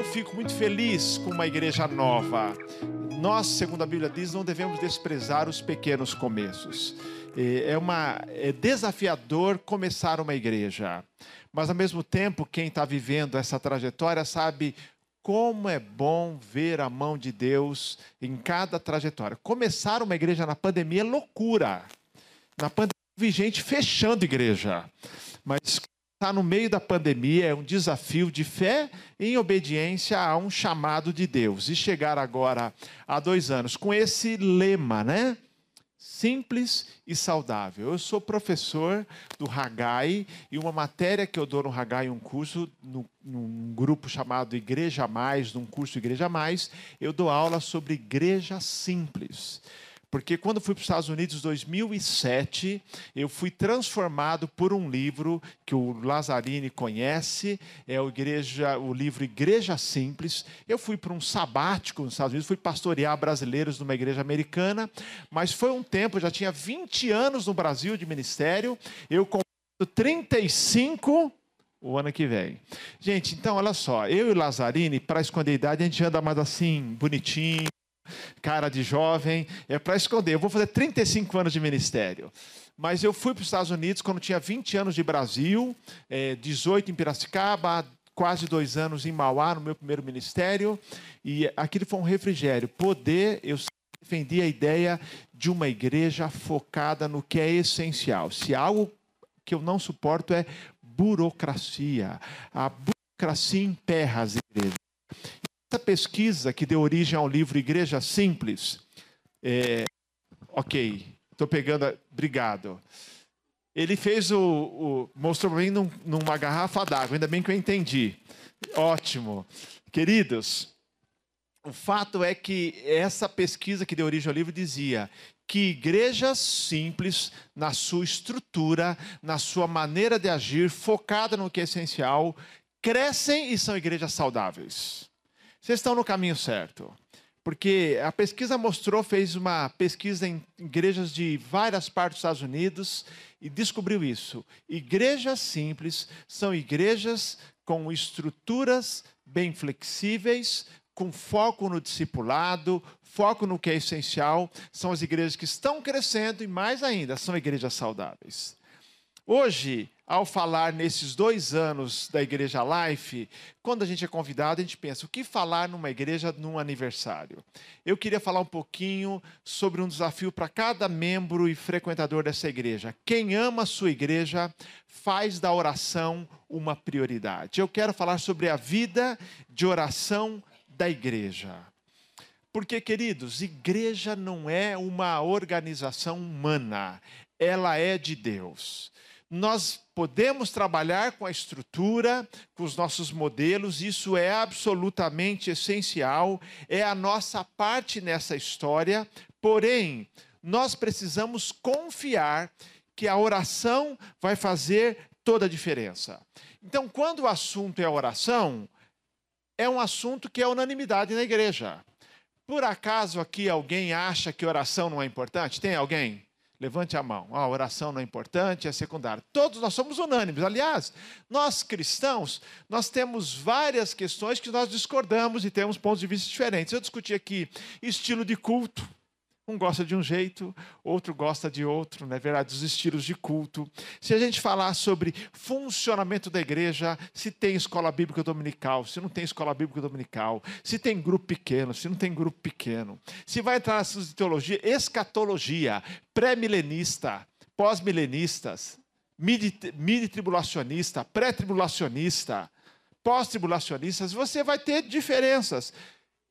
eu fico muito feliz com uma igreja nova. Nós, segundo a Bíblia diz, não devemos desprezar os pequenos começos. É, uma, é desafiador começar uma igreja, mas ao mesmo tempo, quem está vivendo essa trajetória sabe como é bom ver a mão de Deus em cada trajetória. Começar uma igreja na pandemia é loucura. Na pandemia, vi gente fechando igreja. Mas está no meio da pandemia, é um desafio de fé em obediência a um chamado de Deus. E chegar agora há dois anos com esse lema, né? Simples e saudável. Eu sou professor do Hagai e uma matéria que eu dou no Hagai, um curso, no, num grupo chamado Igreja Mais, num curso Igreja Mais, eu dou aula sobre igreja simples. Porque quando fui para os Estados Unidos em 2007, eu fui transformado por um livro que o Lazzarini conhece, é o, igreja, o livro Igreja Simples. Eu fui para um sabático nos Estados Unidos, fui pastorear brasileiros numa igreja americana, mas foi um tempo, já tinha 20 anos no Brasil de ministério, eu com 35 o ano que vem. Gente, então olha só, eu e o Lazzarini, para esconder a idade, a gente anda mais assim, bonitinho, cara de jovem, é para esconder. Eu vou fazer 35 anos de ministério. Mas eu fui para os Estados Unidos quando tinha 20 anos de Brasil, é, 18 em Piracicaba, quase dois anos em Mauá, no meu primeiro ministério. E aquilo foi um refrigério. Poder, eu defendi a ideia de uma igreja focada no que é essencial. Se algo que eu não suporto é burocracia. A burocracia emperra as igrejas. Essa pesquisa que deu origem ao livro Igreja Simples, é, ok, estou pegando, obrigado. Ele fez o, o mostrou para mim num, numa garrafa d'água, ainda bem que eu entendi. Ótimo. Queridos, o fato é que essa pesquisa que deu origem ao livro dizia que igrejas simples, na sua estrutura, na sua maneira de agir, focada no que é essencial, crescem e são igrejas saudáveis. Vocês estão no caminho certo. Porque a pesquisa mostrou, fez uma pesquisa em igrejas de várias partes dos Estados Unidos e descobriu isso. Igrejas simples são igrejas com estruturas bem flexíveis, com foco no discipulado, foco no que é essencial. São as igrejas que estão crescendo e, mais ainda, são igrejas saudáveis. Hoje, ao falar nesses dois anos da Igreja Life, quando a gente é convidado, a gente pensa: o que falar numa igreja num aniversário? Eu queria falar um pouquinho sobre um desafio para cada membro e frequentador dessa igreja. Quem ama a sua igreja faz da oração uma prioridade. Eu quero falar sobre a vida de oração da igreja. Porque, queridos, igreja não é uma organização humana, ela é de Deus nós podemos trabalhar com a estrutura, com os nossos modelos, isso é absolutamente essencial, é a nossa parte nessa história, porém, nós precisamos confiar que a oração vai fazer toda a diferença. Então, quando o assunto é oração, é um assunto que é unanimidade na igreja. Por acaso aqui alguém acha que oração não é importante? Tem alguém? Levante a mão. a oração não é importante, é secundária. Todos nós somos unânimes. Aliás, nós cristãos, nós temos várias questões que nós discordamos e temos pontos de vista diferentes. Eu discuti aqui estilo de culto. Um gosta de um jeito, outro gosta de outro, não é verdade? Os estilos de culto. Se a gente falar sobre funcionamento da igreja, se tem escola bíblica dominical, se não tem escola bíblica dominical, se tem grupo pequeno, se não tem grupo pequeno, se vai entrar nessas teologia, escatologia, pré-milenista, pós-milenistas, midi-tribulacionista, pré-tribulacionista, pós-tribulacionistas, você vai ter diferenças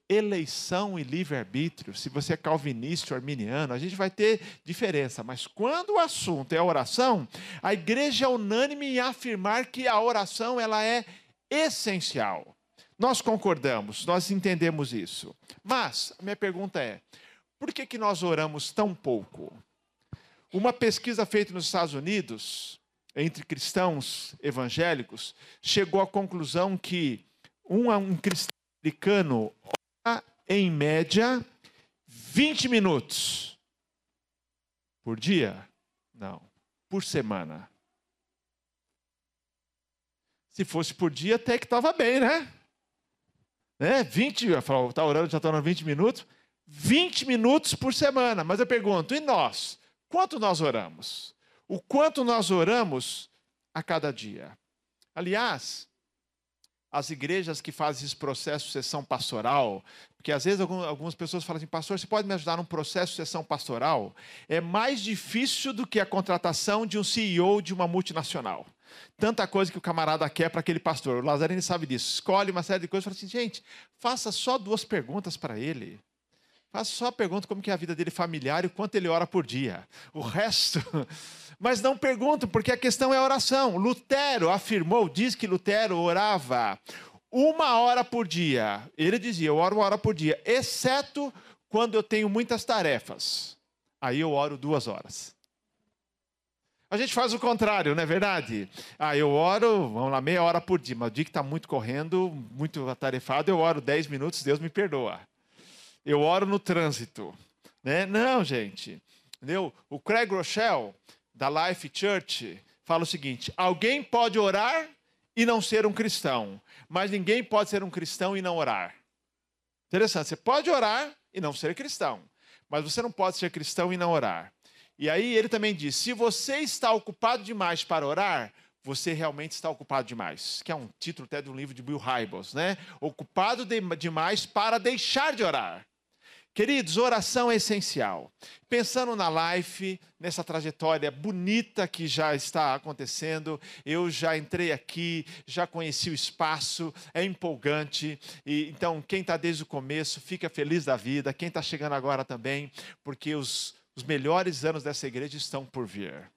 eleição e livre-arbítrio, se você é calvinista ou arminiano, a gente vai ter diferença. Mas quando o assunto é a oração, a igreja é unânime em afirmar que a oração ela é essencial. Nós concordamos, nós entendemos isso. Mas a minha pergunta é: por que, que nós oramos tão pouco? Uma pesquisa feita nos Estados Unidos, entre cristãos evangélicos, chegou à conclusão que um, um cristão americano em média, 20 minutos por dia? Não, por semana. Se fosse por dia, até que estava bem, né? Né? 20, está orando, já está orando 20 minutos. 20 minutos por semana. Mas eu pergunto, e nós? Quanto nós oramos? O quanto nós oramos a cada dia? Aliás, as igrejas que fazem esse processo de sessão pastoral, porque às vezes algumas pessoas falam assim, pastor, você pode me ajudar num processo de sessão pastoral? É mais difícil do que a contratação de um CEO de uma multinacional. Tanta coisa que o camarada quer para aquele pastor. O Lazarene sabe disso. Escolhe uma série de coisas e fala assim, gente, faça só duas perguntas para ele. Faça só a pergunta como que é a vida dele familiar e o quanto ele ora por dia. O resto... Mas não perguntam, porque a questão é a oração. Lutero afirmou, diz que Lutero orava uma hora por dia. Ele dizia, eu oro uma hora por dia, exceto quando eu tenho muitas tarefas. Aí eu oro duas horas. A gente faz o contrário, não é verdade? Ah, eu oro, vamos lá, meia hora por dia. Mas o dia que está muito correndo, muito atarefado, eu oro dez minutos, Deus me perdoa eu oro no trânsito. Né? Não, gente. Entendeu? O Craig Rochelle, da Life Church, fala o seguinte: alguém pode orar e não ser um cristão, mas ninguém pode ser um cristão e não orar. Interessante. Você pode orar e não ser cristão, mas você não pode ser cristão e não orar. E aí ele também diz: se você está ocupado demais para orar, você realmente está ocupado demais. Que é um título até de um livro de Bill Hybels, né? Ocupado de, demais para deixar de orar. Queridos, oração é essencial. Pensando na life, nessa trajetória bonita que já está acontecendo, eu já entrei aqui, já conheci o espaço, é empolgante. E então, quem está desde o começo, fica feliz da vida. Quem está chegando agora também, porque os, os melhores anos dessa igreja estão por vir.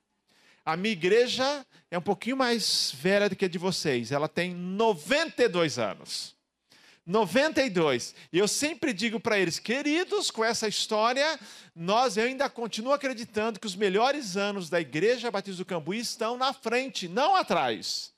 A minha igreja é um pouquinho mais velha do que a de vocês. Ela tem 92 anos. 92. E eu sempre digo para eles, queridos, com essa história, nós eu ainda continuo acreditando que os melhores anos da Igreja Batista do Cambuí estão na frente, não atrás.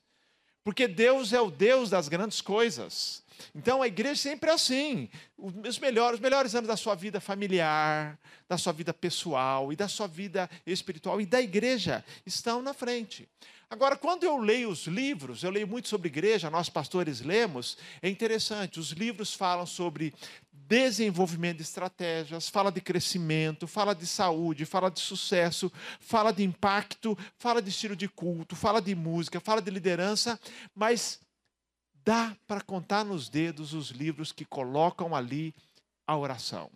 Porque Deus é o Deus das grandes coisas. Então a igreja sempre é assim. Os melhores, os melhores anos da sua vida familiar, da sua vida pessoal e da sua vida espiritual e da igreja estão na frente. Agora, quando eu leio os livros, eu leio muito sobre igreja, nós pastores lemos, é interessante, os livros falam sobre desenvolvimento de estratégias, fala de crescimento, fala de saúde, fala de sucesso, fala de impacto, fala de estilo de culto, fala de música, fala de liderança, mas dá para contar nos dedos os livros que colocam ali a oração.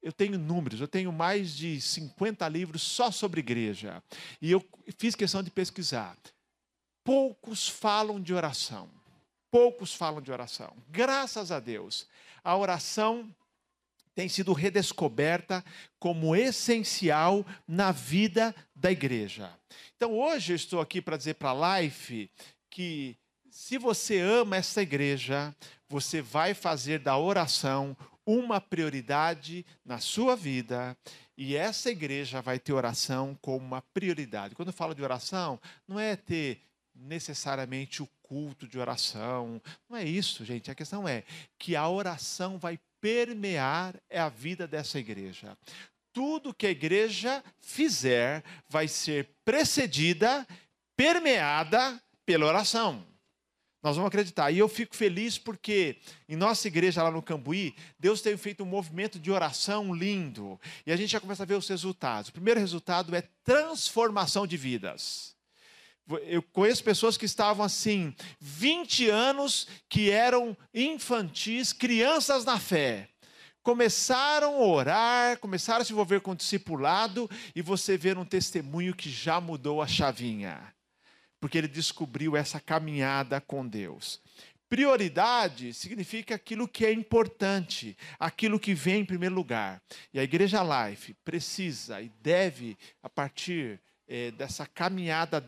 Eu tenho números, eu tenho mais de 50 livros só sobre igreja. E eu fiz questão de pesquisar. Poucos falam de oração. Poucos falam de oração. Graças a Deus, a oração tem sido redescoberta como essencial na vida da igreja. Então, hoje eu estou aqui para dizer para a Life que se você ama essa igreja, você vai fazer da oração uma prioridade na sua vida e essa igreja vai ter oração como uma prioridade. Quando eu falo de oração, não é ter necessariamente o culto de oração, não é isso, gente. A questão é que a oração vai permear a vida dessa igreja. Tudo que a igreja fizer vai ser precedida, permeada pela oração. Nós vamos acreditar. E eu fico feliz porque em nossa igreja lá no Cambuí, Deus tem feito um movimento de oração lindo. E a gente já começa a ver os resultados. O primeiro resultado é transformação de vidas. Eu conheço pessoas que estavam assim, 20 anos, que eram infantis, crianças na fé. Começaram a orar, começaram a se envolver com o discipulado, e você vê um testemunho que já mudou a chavinha porque ele descobriu essa caminhada com Deus. Prioridade significa aquilo que é importante, aquilo que vem em primeiro lugar. E a Igreja Life precisa e deve, a partir é, dessa caminhada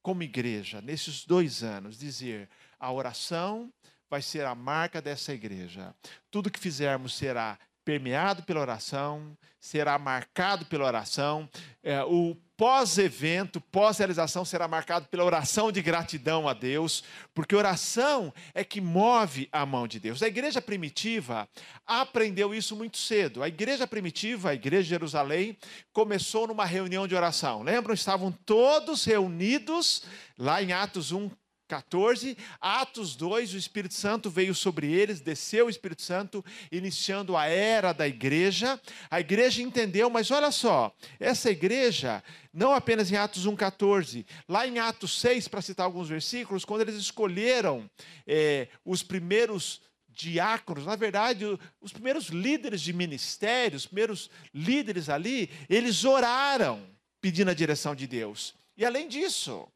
como igreja, nesses dois anos, dizer: a oração vai ser a marca dessa igreja. Tudo que fizermos será permeado pela oração, será marcado pela oração. É, o pós-evento, pós-realização será marcado pela oração de gratidão a Deus, porque oração é que move a mão de Deus. A igreja primitiva aprendeu isso muito cedo. A igreja primitiva, a igreja de Jerusalém, começou numa reunião de oração. Lembram? Estavam todos reunidos lá em Atos 1, 14, Atos 2, o Espírito Santo veio sobre eles, desceu o Espírito Santo, iniciando a era da igreja. A igreja entendeu, mas olha só, essa igreja, não apenas em Atos 1, 14, lá em Atos 6, para citar alguns versículos, quando eles escolheram é, os primeiros diáconos, na verdade, os primeiros líderes de ministério, os primeiros líderes ali, eles oraram pedindo a direção de Deus. E além disso,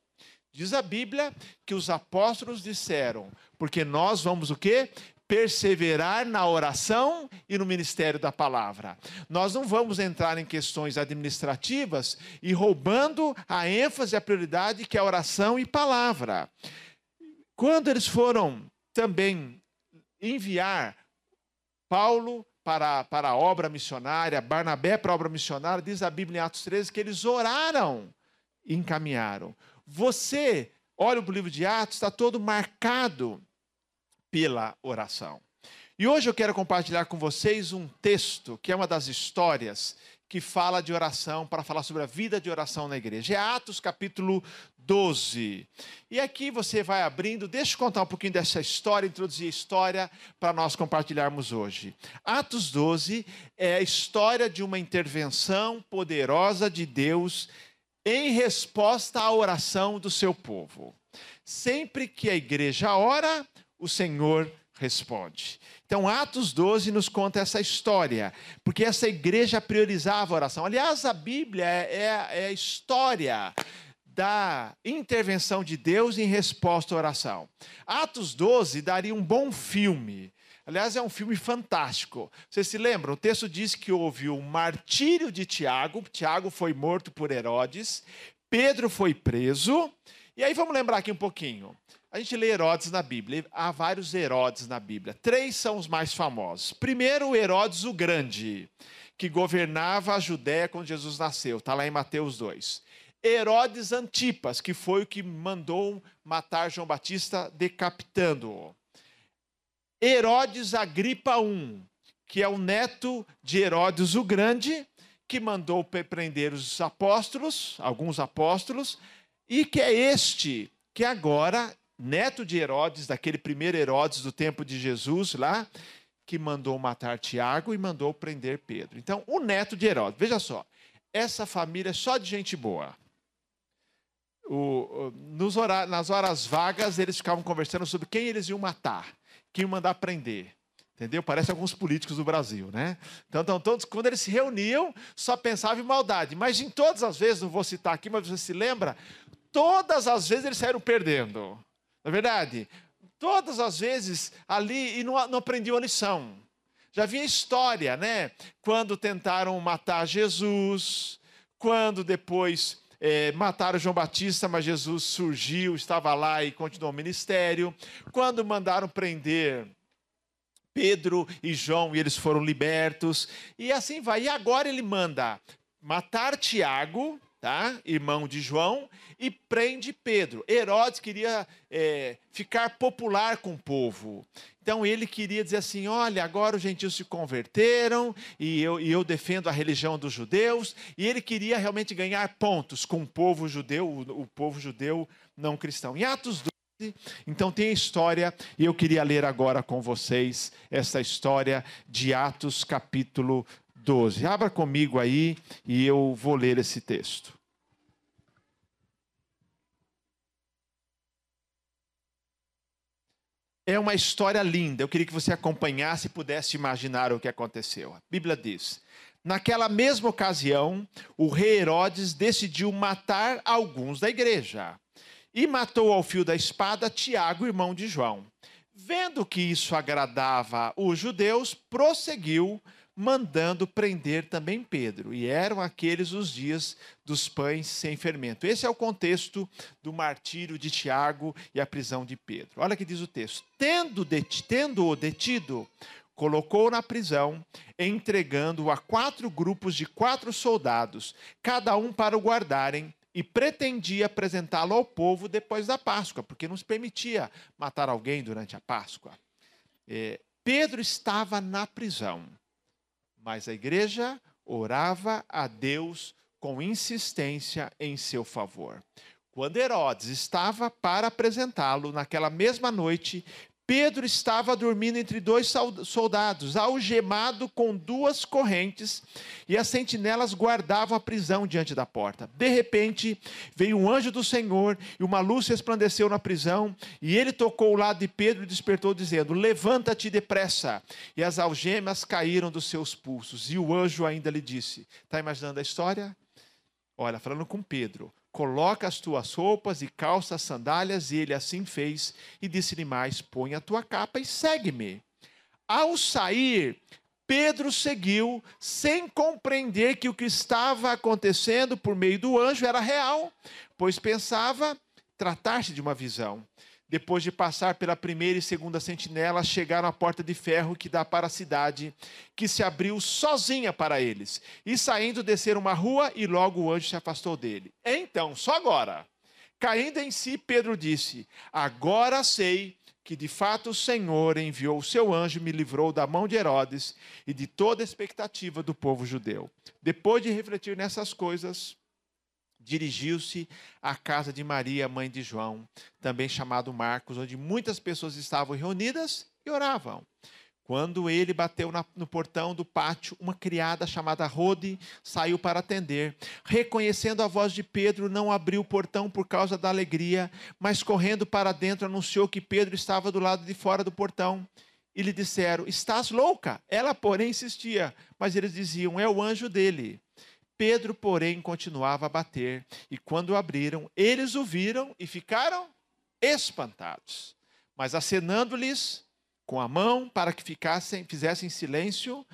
Diz a Bíblia que os apóstolos disseram, porque nós vamos o quê? Perseverar na oração e no ministério da palavra. Nós não vamos entrar em questões administrativas e roubando a ênfase e a prioridade que é oração e palavra. Quando eles foram também enviar Paulo para, para a obra missionária, Barnabé para a obra missionária, diz a Bíblia em Atos 13 que eles oraram e encaminharam. Você, olha o livro de Atos, está todo marcado pela oração. E hoje eu quero compartilhar com vocês um texto que é uma das histórias que fala de oração, para falar sobre a vida de oração na igreja. É Atos capítulo 12. E aqui você vai abrindo, deixa eu contar um pouquinho dessa história, introduzir a história para nós compartilharmos hoje. Atos 12 é a história de uma intervenção poderosa de Deus em resposta à oração do seu povo. Sempre que a igreja ora, o Senhor responde. Então, Atos 12 nos conta essa história, porque essa igreja priorizava a oração. Aliás, a Bíblia é, é, é a história da intervenção de Deus em resposta à oração. Atos 12 daria um bom filme. Aliás, é um filme fantástico. Você se lembra? O texto diz que houve o martírio de Tiago. Tiago foi morto por Herodes. Pedro foi preso. E aí vamos lembrar aqui um pouquinho. A gente lê Herodes na Bíblia. Há vários Herodes na Bíblia. Três são os mais famosos. Primeiro, Herodes o Grande, que governava a Judéia quando Jesus nasceu. Está lá em Mateus 2. Herodes Antipas, que foi o que mandou matar João Batista decapitando-o. Herodes Agripa I, que é o neto de Herodes o Grande, que mandou prender os apóstolos, alguns apóstolos, e que é este que agora, neto de Herodes, daquele primeiro Herodes do tempo de Jesus lá, que mandou matar Tiago e mandou prender Pedro. Então, o neto de Herodes, veja só, essa família é só de gente boa. O, nos nas horas vagas, eles ficavam conversando sobre quem eles iam matar que mandar prender. Entendeu? Parece alguns políticos do Brasil, né? Então, então, todos, quando eles se reuniam, só pensavam em maldade. Mas em todas as vezes, não vou citar aqui, mas você se lembra, todas as vezes eles saíram perdendo. Não é verdade? Todas as vezes ali e não, não aprendiam a lição. Já havia história, né? Quando tentaram matar Jesus, quando depois é, mataram João Batista, mas Jesus surgiu, estava lá e continuou o ministério. Quando mandaram prender Pedro e João, e eles foram libertos. E assim vai. E agora ele manda matar Tiago, tá? irmão de João, e prende Pedro. Herodes queria é, ficar popular com o povo. Então ele queria dizer assim: olha, agora os gentios se converteram e eu, e eu defendo a religião dos judeus. E ele queria realmente ganhar pontos com o povo judeu, o, o povo judeu não cristão. Em Atos 12, então tem a história, e eu queria ler agora com vocês essa história de Atos capítulo 12. Abra comigo aí e eu vou ler esse texto. É uma história linda. Eu queria que você acompanhasse e pudesse imaginar o que aconteceu. A Bíblia diz: Naquela mesma ocasião, o rei Herodes decidiu matar alguns da igreja e matou ao fio da espada Tiago, irmão de João. Vendo que isso agradava os judeus, prosseguiu mandando prender também Pedro. E eram aqueles os dias dos pães sem fermento. Esse é o contexto do martírio de Tiago e a prisão de Pedro. Olha que diz o texto: tendo-o tendo detido, colocou na prisão, entregando-o a quatro grupos de quatro soldados, cada um para o guardarem, e pretendia apresentá-lo ao povo depois da Páscoa, porque não se permitia matar alguém durante a Páscoa. É, Pedro estava na prisão. Mas a igreja orava a Deus com insistência em seu favor. Quando Herodes estava para apresentá-lo naquela mesma noite, Pedro estava dormindo entre dois soldados, algemado com duas correntes, e as sentinelas guardavam a prisão diante da porta. De repente, veio um anjo do Senhor, e uma luz resplandeceu na prisão, e ele tocou o lado de Pedro e despertou, dizendo: Levanta-te depressa. E as algemas caíram dos seus pulsos. E o anjo ainda lhe disse: Está imaginando a história? Olha, falando com Pedro coloca as tuas roupas e calça as sandálias, e ele assim fez, e disse-lhe mais: põe a tua capa e segue-me. Ao sair, Pedro seguiu, sem compreender que o que estava acontecendo por meio do anjo era real, pois pensava tratar-se de uma visão. Depois de passar pela primeira e segunda sentinela, chegaram à porta de ferro que dá para a cidade, que se abriu sozinha para eles. E saindo, desceram uma rua e logo o anjo se afastou dele. Então, só agora, caindo em si, Pedro disse: Agora sei que de fato o Senhor enviou o seu anjo e me livrou da mão de Herodes e de toda a expectativa do povo judeu. Depois de refletir nessas coisas, dirigiu-se à casa de Maria, mãe de João, também chamado Marcos, onde muitas pessoas estavam reunidas e oravam. Quando ele bateu na, no portão do pátio, uma criada chamada Rode saiu para atender. Reconhecendo a voz de Pedro, não abriu o portão por causa da alegria, mas correndo para dentro anunciou que Pedro estava do lado de fora do portão. E lhe disseram: Estás louca? Ela, porém, insistia, mas eles diziam: É o anjo dele. Pedro, porém, continuava a bater, e quando abriram, eles o viram e ficaram espantados. Mas acenando-lhes com a mão para que ficassem, fizessem silêncio,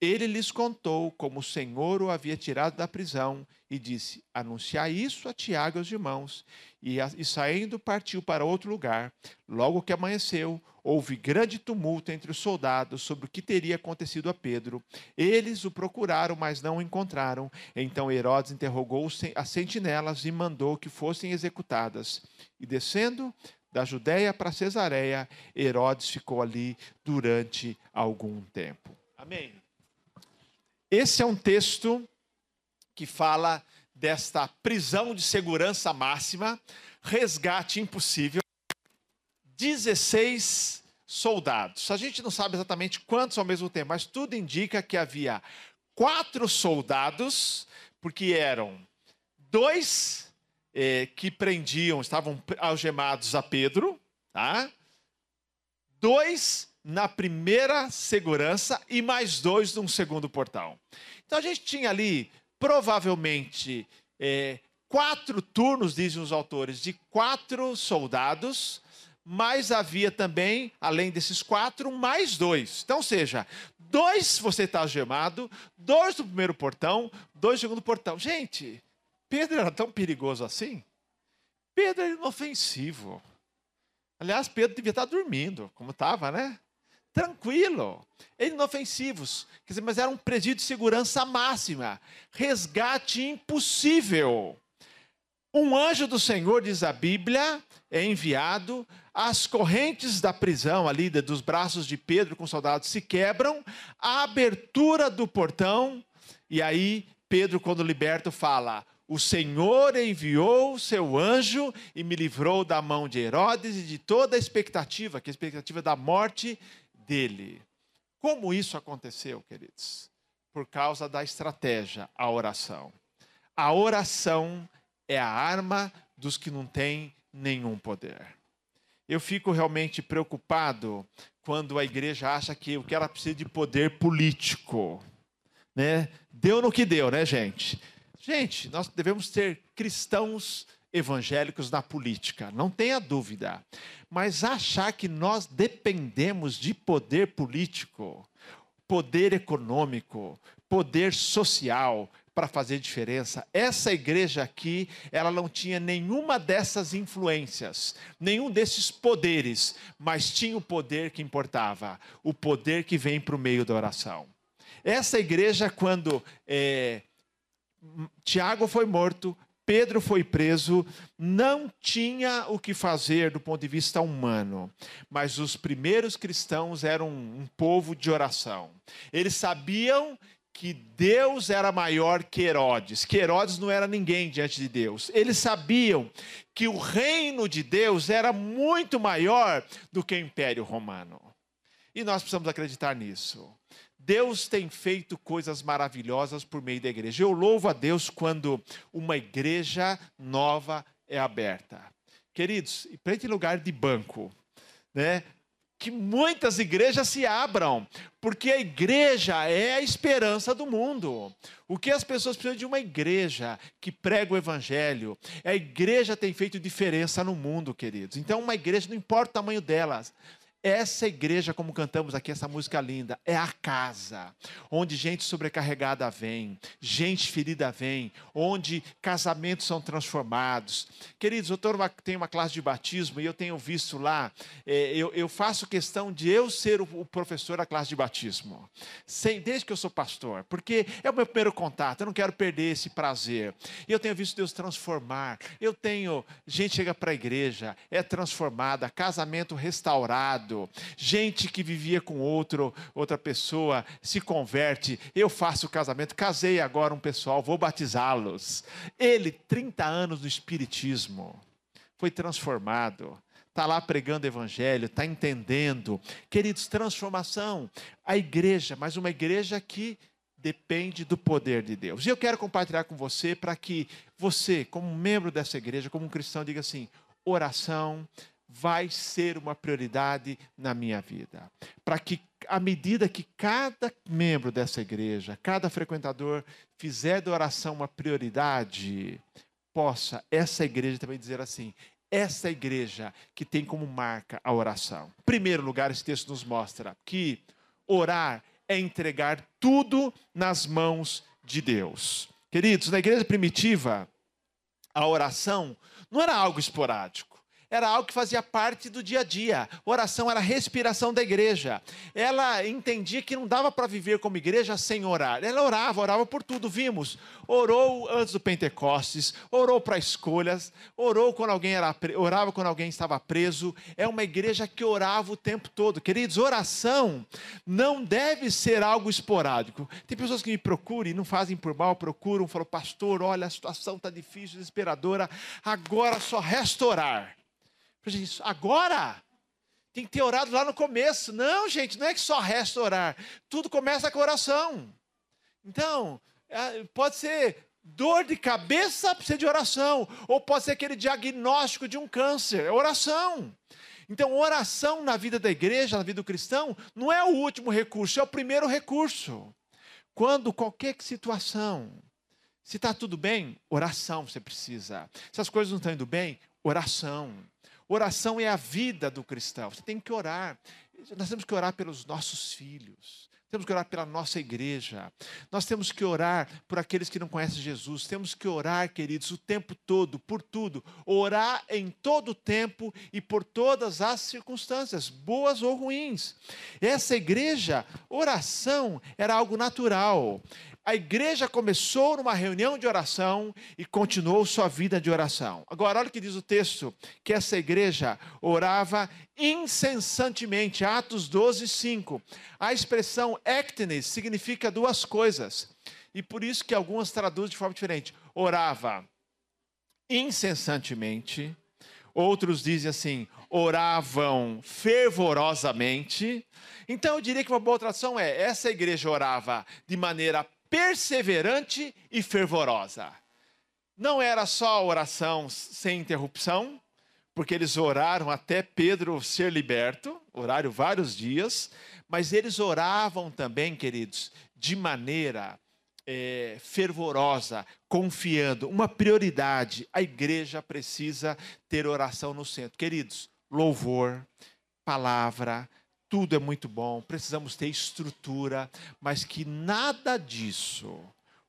ele lhes contou como o Senhor o havia tirado da prisão e disse: Anunciai isso a Tiago e aos irmãos. E, e, saindo, partiu para outro lugar. Logo que amanheceu, houve grande tumulto entre os soldados sobre o que teria acontecido a Pedro. Eles o procuraram, mas não o encontraram. Então Herodes interrogou as sentinelas e mandou que fossem executadas. E descendo da Judéia para Cesareia, Herodes ficou ali durante algum tempo. Amém. Esse é um texto que fala desta prisão de segurança máxima, resgate impossível. 16 soldados. A gente não sabe exatamente quantos ao mesmo tempo, mas tudo indica que havia quatro soldados, porque eram dois eh, que prendiam, estavam algemados a Pedro, tá? Dois na primeira segurança e mais dois num segundo portal. Então a gente tinha ali, provavelmente, é, quatro turnos, dizem os autores, de quatro soldados, mas havia também, além desses quatro, mais dois. Então, seja, dois você está algemado, dois no primeiro portão, dois no segundo portão. Gente, Pedro era tão perigoso assim? Pedro era inofensivo. Aliás, Pedro devia estar dormindo, como estava, né? tranquilo, inofensivos, quer dizer, mas era um presídio de segurança máxima, resgate impossível. Um anjo do Senhor, diz a Bíblia, é enviado, as correntes da prisão ali, dos braços de Pedro com soldados se quebram, a abertura do portão, e aí Pedro, quando liberto, fala: O Senhor enviou seu anjo e me livrou da mão de Herodes e de toda a expectativa, que é a expectativa da morte dele. Como isso aconteceu, queridos? Por causa da estratégia, a oração. A oração é a arma dos que não têm nenhum poder. Eu fico realmente preocupado quando a igreja acha que o que ela precisa de poder político. Né? Deu no que deu, né, gente? Gente, nós devemos ter cristãos evangélicos na política, não tenha dúvida. Mas achar que nós dependemos de poder político, poder econômico, poder social para fazer diferença. Essa igreja aqui, ela não tinha nenhuma dessas influências, nenhum desses poderes, mas tinha o poder que importava, o poder que vem para o meio da oração. Essa igreja, quando é, Tiago foi morto, Pedro foi preso, não tinha o que fazer do ponto de vista humano, mas os primeiros cristãos eram um povo de oração. Eles sabiam que Deus era maior que Herodes, que Herodes não era ninguém diante de Deus. Eles sabiam que o reino de Deus era muito maior do que o Império Romano. E nós precisamos acreditar nisso. Deus tem feito coisas maravilhosas por meio da igreja. Eu louvo a Deus quando uma igreja nova é aberta. Queridos, em lugar de banco, né? Que muitas igrejas se abram, porque a igreja é a esperança do mundo. O que as pessoas precisam de uma igreja que prega o evangelho. A igreja tem feito diferença no mundo, queridos. Então, uma igreja, não importa o tamanho delas, essa igreja, como cantamos aqui, essa música linda, é a casa onde gente sobrecarregada vem, gente ferida vem, onde casamentos são transformados. Queridos, eu tenho uma classe de batismo e eu tenho visto lá, é, eu, eu, faço questão de eu ser o, professor da classe de batismo, sem, desde que eu sou pastor, porque é o meu primeiro contato, eu não quero perder esse prazer. E eu tenho visto Deus transformar, eu tenho, gente chega para a igreja, é transformada, casamento restaurado gente que vivia com outro, outra pessoa se converte. Eu faço casamento, casei agora um pessoal, vou batizá-los. Ele, 30 anos no Espiritismo, foi transformado está lá pregando evangelho, está entendendo. Queridos, transformação. A igreja, mas uma igreja que depende do poder de Deus. E eu quero compartilhar com você para que você, como membro dessa igreja, como um cristão, diga assim: oração, vai ser uma prioridade na minha vida. Para que, à medida que cada membro dessa igreja, cada frequentador fizer da oração uma prioridade, possa essa igreja também dizer assim: essa igreja que tem como marca a oração. Em primeiro lugar, esse texto nos mostra que orar é entregar tudo nas mãos de Deus. Queridos, na igreja primitiva, a oração não era algo esporádico era algo que fazia parte do dia a dia. Oração era a respiração da igreja. Ela entendia que não dava para viver como igreja sem orar. Ela orava, orava por tudo. Vimos, orou antes do Pentecostes, orou para escolhas, orou quando alguém era, orava quando alguém estava preso. É uma igreja que orava o tempo todo. Queridos, oração não deve ser algo esporádico. Tem pessoas que me procuram e não fazem por mal, procuram, falam, pastor, olha, a situação está difícil, desesperadora, agora só resta orar. Isso, agora tem que ter orado lá no começo. Não, gente, não é que só resta orar. Tudo começa com oração. Então, é, pode ser dor de cabeça, precisa de oração. Ou pode ser aquele diagnóstico de um câncer, é oração. Então, oração na vida da igreja, na vida do cristão, não é o último recurso, é o primeiro recurso. Quando qualquer situação, se está tudo bem, oração você precisa. Se as coisas não estão indo bem, oração. Oração é a vida do cristão. Você tem que orar. Nós temos que orar pelos nossos filhos. Temos que orar pela nossa igreja. Nós temos que orar por aqueles que não conhecem Jesus. Temos que orar, queridos, o tempo todo, por tudo. Orar em todo o tempo e por todas as circunstâncias, boas ou ruins. Essa igreja, oração era algo natural. A igreja começou numa reunião de oração e continuou sua vida de oração. Agora, olha o que diz o texto: que essa igreja orava incessantemente. Atos 12, 5. A expressão ectenes significa duas coisas. E por isso que algumas traduzem de forma diferente. Orava incessantemente. Outros dizem assim: oravam fervorosamente. Então eu diria que uma boa tradução é: essa igreja orava de maneira perseverante e fervorosa. Não era só oração sem interrupção, porque eles oraram até Pedro ser liberto, oraram vários dias, mas eles oravam também, queridos, de maneira é, fervorosa, confiando, uma prioridade. A igreja precisa ter oração no centro. Queridos, louvor, palavra, tudo é muito bom, precisamos ter estrutura, mas que nada disso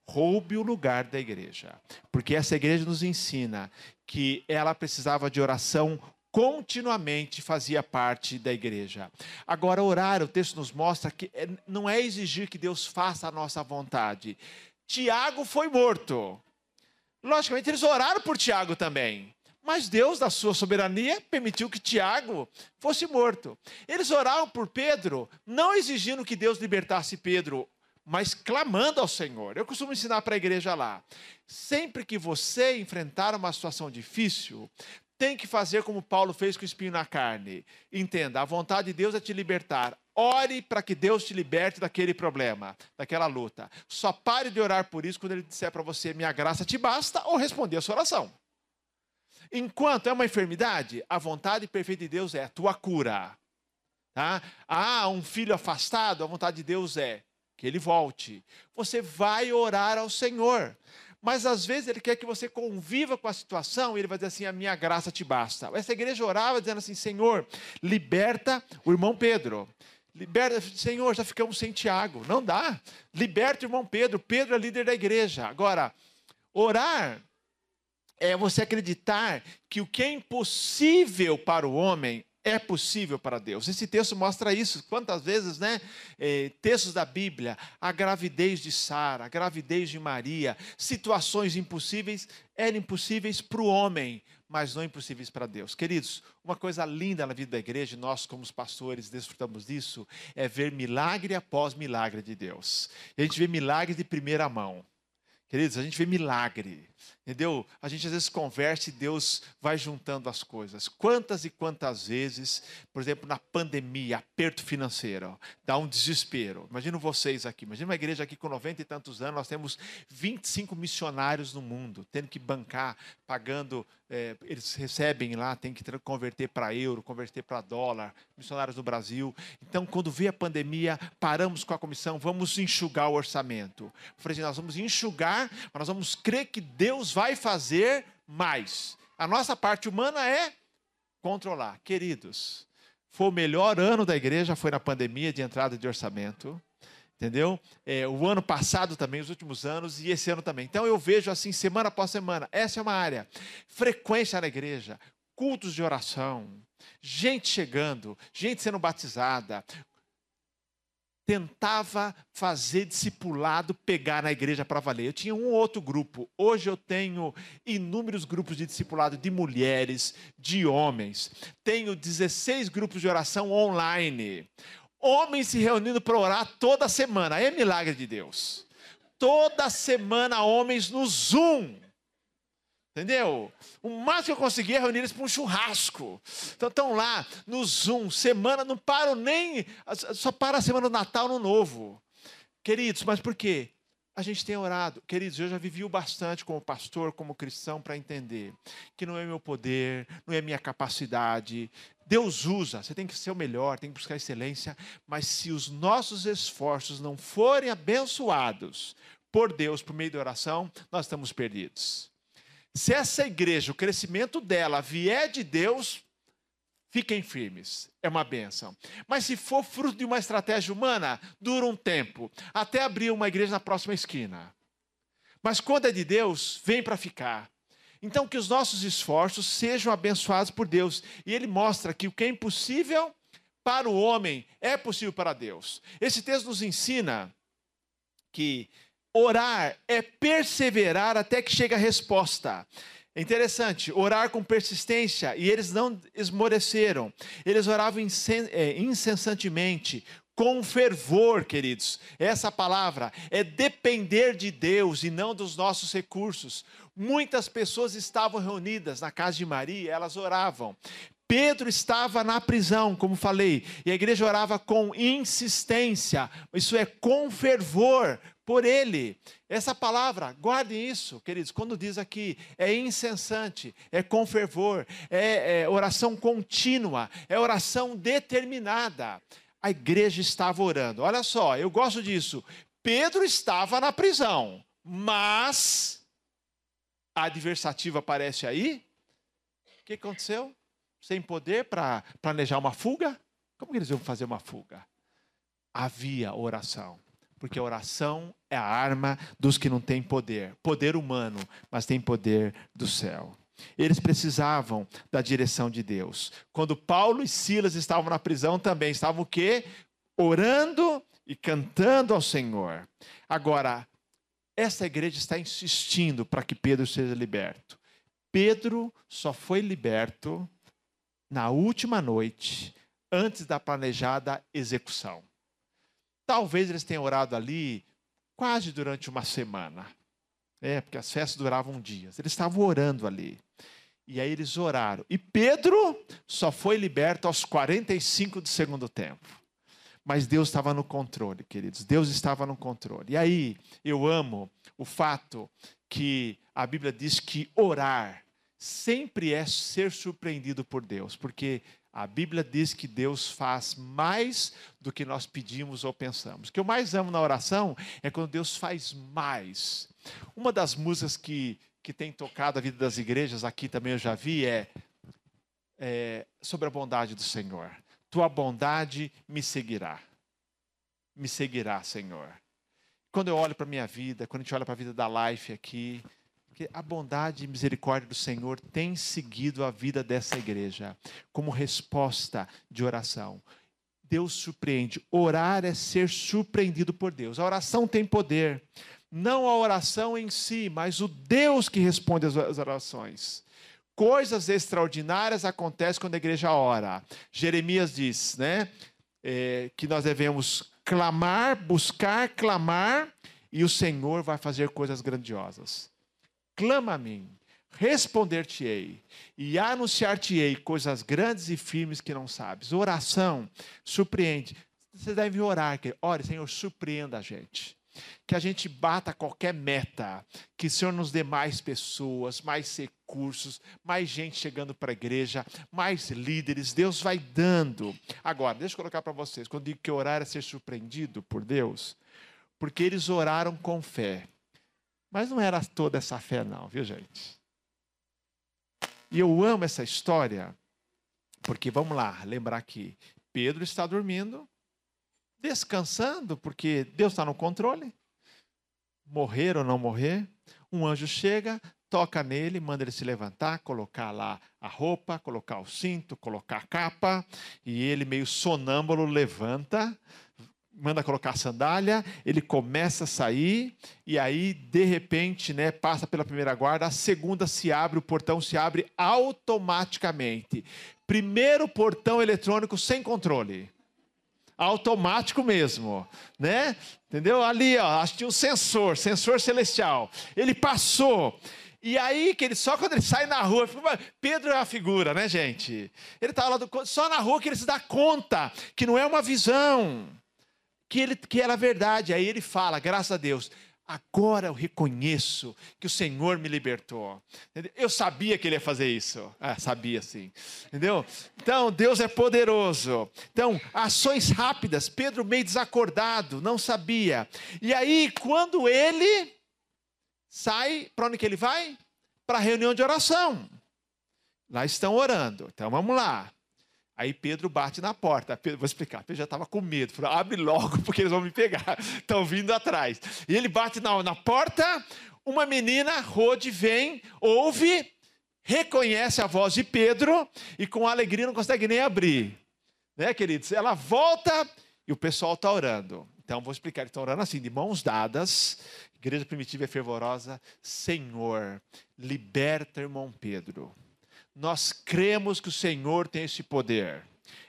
roube o lugar da igreja. Porque essa igreja nos ensina que ela precisava de oração continuamente fazia parte da igreja. Agora, orar, o texto nos mostra que é, não é exigir que Deus faça a nossa vontade. Tiago foi morto. Logicamente, eles oraram por Tiago também. Mas Deus, na sua soberania, permitiu que Tiago fosse morto. Eles oravam por Pedro, não exigindo que Deus libertasse Pedro, mas clamando ao Senhor. Eu costumo ensinar para a igreja lá. Sempre que você enfrentar uma situação difícil, tem que fazer como Paulo fez com o espinho na carne. Entenda, a vontade de Deus é te libertar. Ore para que Deus te liberte daquele problema, daquela luta. Só pare de orar por isso quando ele disser para você: minha graça te basta, ou responder a sua oração. Enquanto é uma enfermidade, a vontade perfeita de Deus é a tua cura. Tá? Ah, um filho afastado, a vontade de Deus é que ele volte. Você vai orar ao Senhor. Mas às vezes ele quer que você conviva com a situação e ele vai dizer assim: a minha graça te basta. Essa igreja orava dizendo assim: Senhor, liberta o irmão Pedro. Liberta, Senhor, já ficamos sem Tiago. Não dá. Liberta o irmão Pedro. Pedro é líder da igreja. Agora, orar é você acreditar que o que é impossível para o homem é possível para Deus. Esse texto mostra isso. Quantas vezes, né? Eh, textos da Bíblia, a gravidez de Sara, a gravidez de Maria, situações impossíveis eram impossíveis para o homem, mas não impossíveis para Deus. Queridos, uma coisa linda na vida da igreja, nós como os pastores desfrutamos disso, é ver milagre após milagre de Deus. A gente vê milagre de primeira mão. Queridos, a gente vê milagre. Entendeu? A gente às vezes conversa e Deus vai juntando as coisas. Quantas e quantas vezes, por exemplo, na pandemia, aperto financeiro, dá um desespero. Imagina vocês aqui, imagina uma igreja aqui com 90 e tantos anos, nós temos 25 missionários no mundo, tendo que bancar, pagando, é, eles recebem lá, tem que converter para euro, converter para dólar, missionários no Brasil. Então, quando veio a pandemia, paramos com a comissão, vamos enxugar o orçamento. Eu falei assim, nós vamos enxugar, mas nós vamos crer que Deus vai fazer mais. A nossa parte humana é controlar. Queridos, foi o melhor ano da igreja, foi na pandemia de entrada de orçamento. Entendeu? É, o ano passado também, os últimos anos, e esse ano também. Então eu vejo assim, semana após semana, essa é uma área. Frequência na igreja, cultos de oração, gente chegando, gente sendo batizada, tentava fazer discipulado pegar na igreja para valer. Eu tinha um outro grupo. Hoje eu tenho inúmeros grupos de discipulado de mulheres, de homens. Tenho 16 grupos de oração online. Homens se reunindo para orar toda semana. É milagre de Deus. Toda semana homens no Zoom Entendeu? O máximo que eu consegui é reunir eles para um churrasco. Então estão lá no Zoom, semana, não param nem. Só para a semana do Natal no Novo. Queridos, mas por quê? A gente tem orado. Queridos, eu já vivi bastante como pastor, como cristão, para entender que não é meu poder, não é minha capacidade. Deus usa, você tem que ser o melhor, tem que buscar excelência, mas se os nossos esforços não forem abençoados por Deus por meio da oração, nós estamos perdidos. Se essa igreja, o crescimento dela vier de Deus, fiquem firmes. É uma benção. Mas se for fruto de uma estratégia humana, dura um tempo até abrir uma igreja na próxima esquina. Mas quando é de Deus, vem para ficar. Então, que os nossos esforços sejam abençoados por Deus. E ele mostra que o que é impossível para o homem é possível para Deus. Esse texto nos ensina que Orar é perseverar até que chegue a resposta. É interessante, orar com persistência, e eles não esmoreceram, eles oravam é, incessantemente, com fervor, queridos. Essa palavra é depender de Deus e não dos nossos recursos. Muitas pessoas estavam reunidas na casa de Maria, elas oravam. Pedro estava na prisão, como falei, e a igreja orava com insistência, isso é, com fervor, por ele. Essa palavra, guardem isso, queridos, quando diz aqui, é incessante, é com fervor, é, é oração contínua, é oração determinada. A igreja estava orando. Olha só, eu gosto disso. Pedro estava na prisão, mas a adversativa aparece aí. O que aconteceu? Sem poder para planejar uma fuga? Como eles iam fazer uma fuga? Havia oração porque a oração é a arma dos que não têm poder, poder humano, mas tem poder do céu. Eles precisavam da direção de Deus. Quando Paulo e Silas estavam na prisão também, estavam o quê? Orando e cantando ao Senhor. Agora, essa igreja está insistindo para que Pedro seja liberto. Pedro só foi liberto na última noite, antes da planejada execução. Talvez eles tenham orado ali quase durante uma semana. É, porque as festas duravam dias. Eles estavam orando ali. E aí eles oraram. E Pedro só foi liberto aos 45 do segundo tempo. Mas Deus estava no controle, queridos. Deus estava no controle. E aí eu amo o fato que a Bíblia diz que orar sempre é ser surpreendido por Deus, porque a Bíblia diz que Deus faz mais do que nós pedimos ou pensamos. O que eu mais amo na oração é quando Deus faz mais. Uma das músicas que, que tem tocado a vida das igrejas, aqui também eu já vi, é, é sobre a bondade do Senhor. Tua bondade me seguirá. Me seguirá, Senhor. Quando eu olho para a minha vida, quando a gente olha para a vida da Life aqui, porque a bondade e misericórdia do Senhor tem seguido a vida dessa igreja como resposta de oração. Deus surpreende. Orar é ser surpreendido por Deus. A oração tem poder. Não a oração em si, mas o Deus que responde às orações. Coisas extraordinárias acontecem quando a igreja ora. Jeremias diz, né? É, que nós devemos clamar, buscar, clamar, e o Senhor vai fazer coisas grandiosas clama a mim, responder-te-ei e anunciar-te-ei coisas grandes e firmes que não sabes. Oração surpreende. Você deve orar, que, ore, Senhor, surpreenda a gente. Que a gente bata qualquer meta, que o Senhor nos dê mais pessoas, mais recursos, mais gente chegando para a igreja, mais líderes. Deus vai dando. Agora, deixa eu colocar para vocês: quando digo que orar é ser surpreendido por Deus, porque eles oraram com fé. Mas não era toda essa fé, não, viu, gente? E eu amo essa história, porque vamos lá, lembrar que Pedro está dormindo, descansando, porque Deus está no controle. Morrer ou não morrer, um anjo chega, toca nele, manda ele se levantar, colocar lá a roupa, colocar o cinto, colocar a capa, e ele, meio sonâmbulo, levanta, manda colocar a sandália, ele começa a sair, e aí, de repente, né, passa pela primeira guarda, a segunda se abre, o portão se abre automaticamente. Primeiro portão eletrônico sem controle. Automático mesmo, né? Entendeu? Ali, ó, acho que tinha um sensor, sensor celestial. Ele passou. E aí, que ele, só quando ele sai na rua, Pedro é a figura, né, gente? Ele está lá do, só na rua que ele se dá conta que não é uma visão que, ele, que era verdade. Aí ele fala, graças a Deus, agora eu reconheço que o Senhor me libertou. Eu sabia que ele ia fazer isso. Ah, sabia sim. Entendeu? Então, Deus é poderoso. Então, ações rápidas. Pedro meio desacordado, não sabia. E aí, quando ele sai, para onde que ele vai? Para a reunião de oração. Lá estão orando. Então, vamos lá. Aí Pedro bate na porta. Pedro, vou explicar. Pedro já estava com medo. Falou, abre logo, porque eles vão me pegar. Estão vindo atrás. E ele bate na, na porta. Uma menina, Rode, vem, ouve, reconhece a voz de Pedro e com alegria não consegue nem abrir. Né, queridos? Ela volta e o pessoal está orando. Então, vou explicar. Eles estão orando assim, de mãos dadas. Igreja primitiva e fervorosa. Senhor, liberta irmão Pedro nós cremos que o Senhor tem esse poder.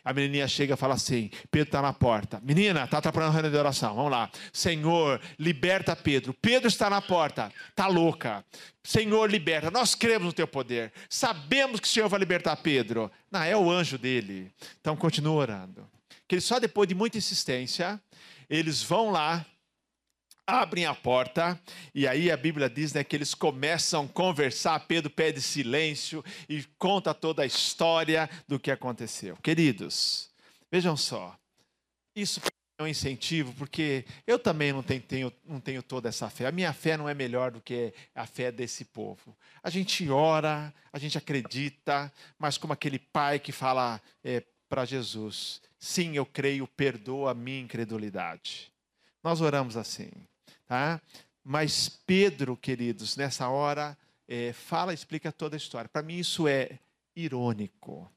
A menininha chega e fala assim: Pedro está na porta. Menina, está atrapalhando a reunião de oração. Vamos lá. Senhor, liberta Pedro. Pedro está na porta. Está louca. Senhor, liberta. Nós cremos no teu poder. Sabemos que o Senhor vai libertar Pedro. Não, é o anjo dele. Então continua orando. Que só depois de muita insistência, eles vão lá abrem a porta e aí a Bíblia diz né, que eles começam a conversar. Pedro pede silêncio e conta toda a história do que aconteceu. Queridos, vejam só, isso é um incentivo, porque eu também não tenho, não tenho toda essa fé. A minha fé não é melhor do que a fé desse povo. A gente ora, a gente acredita, mas como aquele pai que fala é, para Jesus: sim, eu creio, perdoa a minha incredulidade. Nós oramos assim. Tá? Mas Pedro, queridos, nessa hora, é, fala, explica toda a história. Para mim, isso é irônico.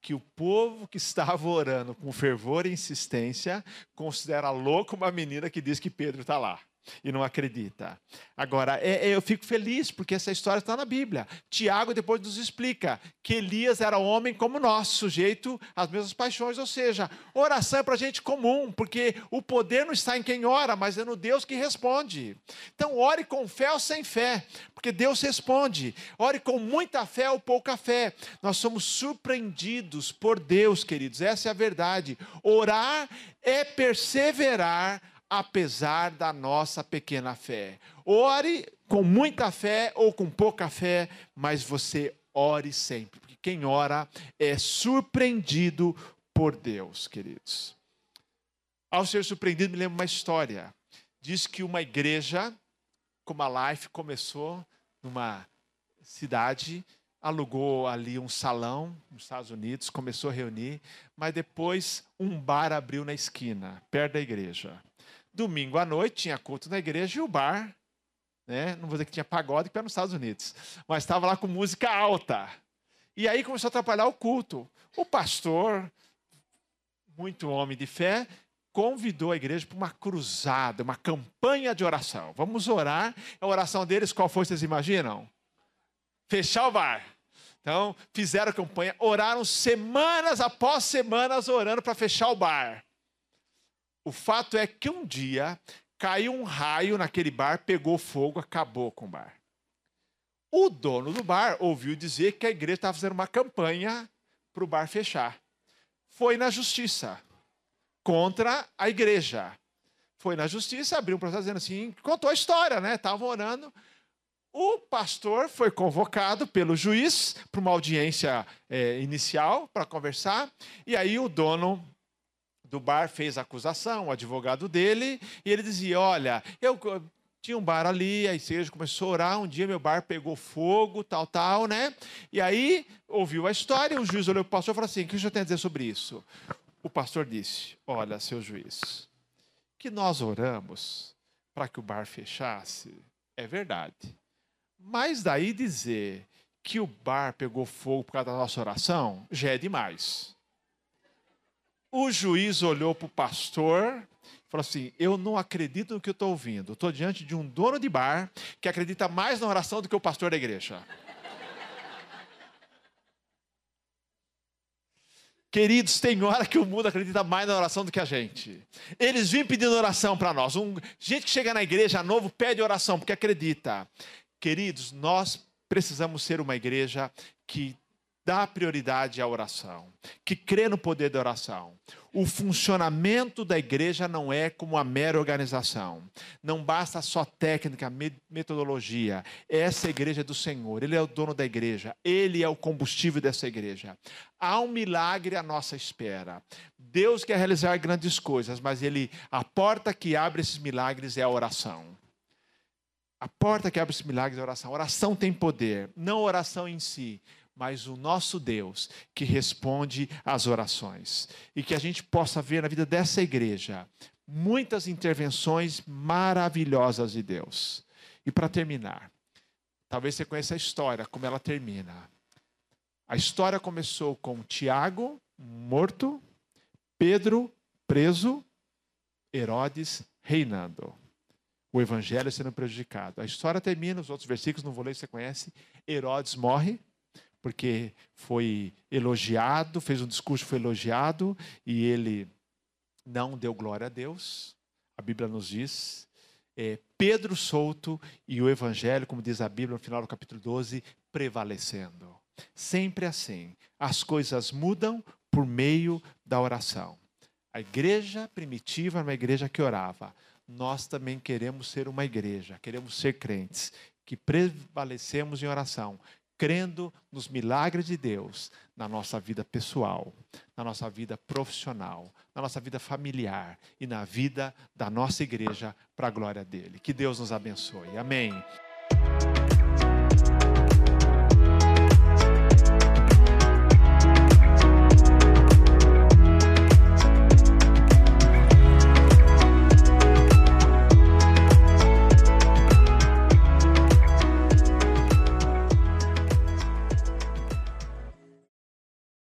Que o povo que estava orando com fervor e insistência considera louco uma menina que diz que Pedro está lá. E não acredita. Agora, é, é, eu fico feliz porque essa história está na Bíblia. Tiago depois nos explica que Elias era homem como nós, sujeito às mesmas paixões, ou seja, oração é para gente comum, porque o poder não está em quem ora, mas é no Deus que responde. Então, ore com fé ou sem fé, porque Deus responde. Ore com muita fé ou pouca fé. Nós somos surpreendidos por Deus, queridos, essa é a verdade. Orar é perseverar apesar da nossa pequena fé. Ore com muita fé ou com pouca fé, mas você ore sempre, porque quem ora é surpreendido por Deus, queridos. Ao ser surpreendido, me lembro uma história. Diz que uma igreja, como a Life, começou numa cidade, alugou ali um salão nos Estados Unidos, começou a reunir, mas depois um bar abriu na esquina, perto da igreja. Domingo à noite tinha culto na igreja e o bar, né? Não vou dizer que tinha pagode, porque era nos Estados Unidos, mas estava lá com música alta. E aí começou a atrapalhar o culto. O pastor, muito homem de fé, convidou a igreja para uma cruzada, uma campanha de oração. Vamos orar. A oração deles, qual foi, vocês imaginam? Fechar o bar. Então, fizeram campanha, oraram semanas após semanas orando para fechar o bar. O fato é que um dia caiu um raio naquele bar, pegou fogo, acabou com o bar. O dono do bar ouviu dizer que a igreja estava fazendo uma campanha para o bar fechar. Foi na justiça contra a igreja. Foi na justiça, abriu um processo dizendo assim, contou a história, né? Estavam orando. O pastor foi convocado pelo juiz para uma audiência é, inicial para conversar. E aí o dono do bar fez a acusação, o advogado dele, e ele dizia: Olha, eu tinha um bar ali, a igreja começou a orar, um dia meu bar pegou fogo, tal, tal, né? E aí ouviu a história, o juiz olhou para o pastor e falou assim: O que o senhor tem a dizer sobre isso? O pastor disse: Olha, seu juiz, que nós oramos para que o bar fechasse, é verdade. Mas daí dizer que o bar pegou fogo por causa da nossa oração, já é demais. O juiz olhou para o pastor e falou assim: Eu não acredito no que eu estou ouvindo. Estou diante de um dono de bar que acredita mais na oração do que o pastor da igreja. Queridos, tem hora que o mundo acredita mais na oração do que a gente. Eles vêm pedindo oração para nós. Um, gente que chega na igreja novo pede oração porque acredita. Queridos, nós precisamos ser uma igreja que dá prioridade à oração, que crê no poder da oração. O funcionamento da igreja não é como uma mera organização. Não basta só técnica, metodologia. Essa igreja é do Senhor. Ele é o dono da igreja. Ele é o combustível dessa igreja. Há um milagre à nossa espera. Deus quer realizar grandes coisas, mas ele a porta que abre esses milagres é a oração. A porta que abre esses milagres é a oração. A oração tem poder, não a oração em si, mas o nosso Deus que responde às orações. E que a gente possa ver na vida dessa igreja muitas intervenções maravilhosas de Deus. E para terminar, talvez você conheça a história, como ela termina. A história começou com Tiago morto, Pedro preso, Herodes reinando. O evangelho sendo prejudicado. A história termina, os outros versículos não vou ler, você conhece. Herodes morre, porque foi elogiado, fez um discurso, foi elogiado, e ele não deu glória a Deus. A Bíblia nos diz. É, Pedro solto e o Evangelho, como diz a Bíblia no final do capítulo 12, prevalecendo. Sempre assim. As coisas mudam por meio da oração. A igreja primitiva era uma igreja que orava. Nós também queremos ser uma igreja, queremos ser crentes, que prevalecemos em oração, crendo nos milagres de Deus na nossa vida pessoal, na nossa vida profissional, na nossa vida familiar e na vida da nossa igreja para a glória dele. Que Deus nos abençoe. Amém.